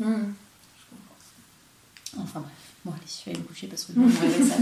Hmm. Enfin bref, bon allez, je vais aller me coucher parce que je vais me ça.